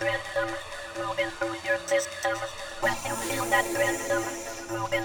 rhythm, moving through your system. When you feel that rhythm, moving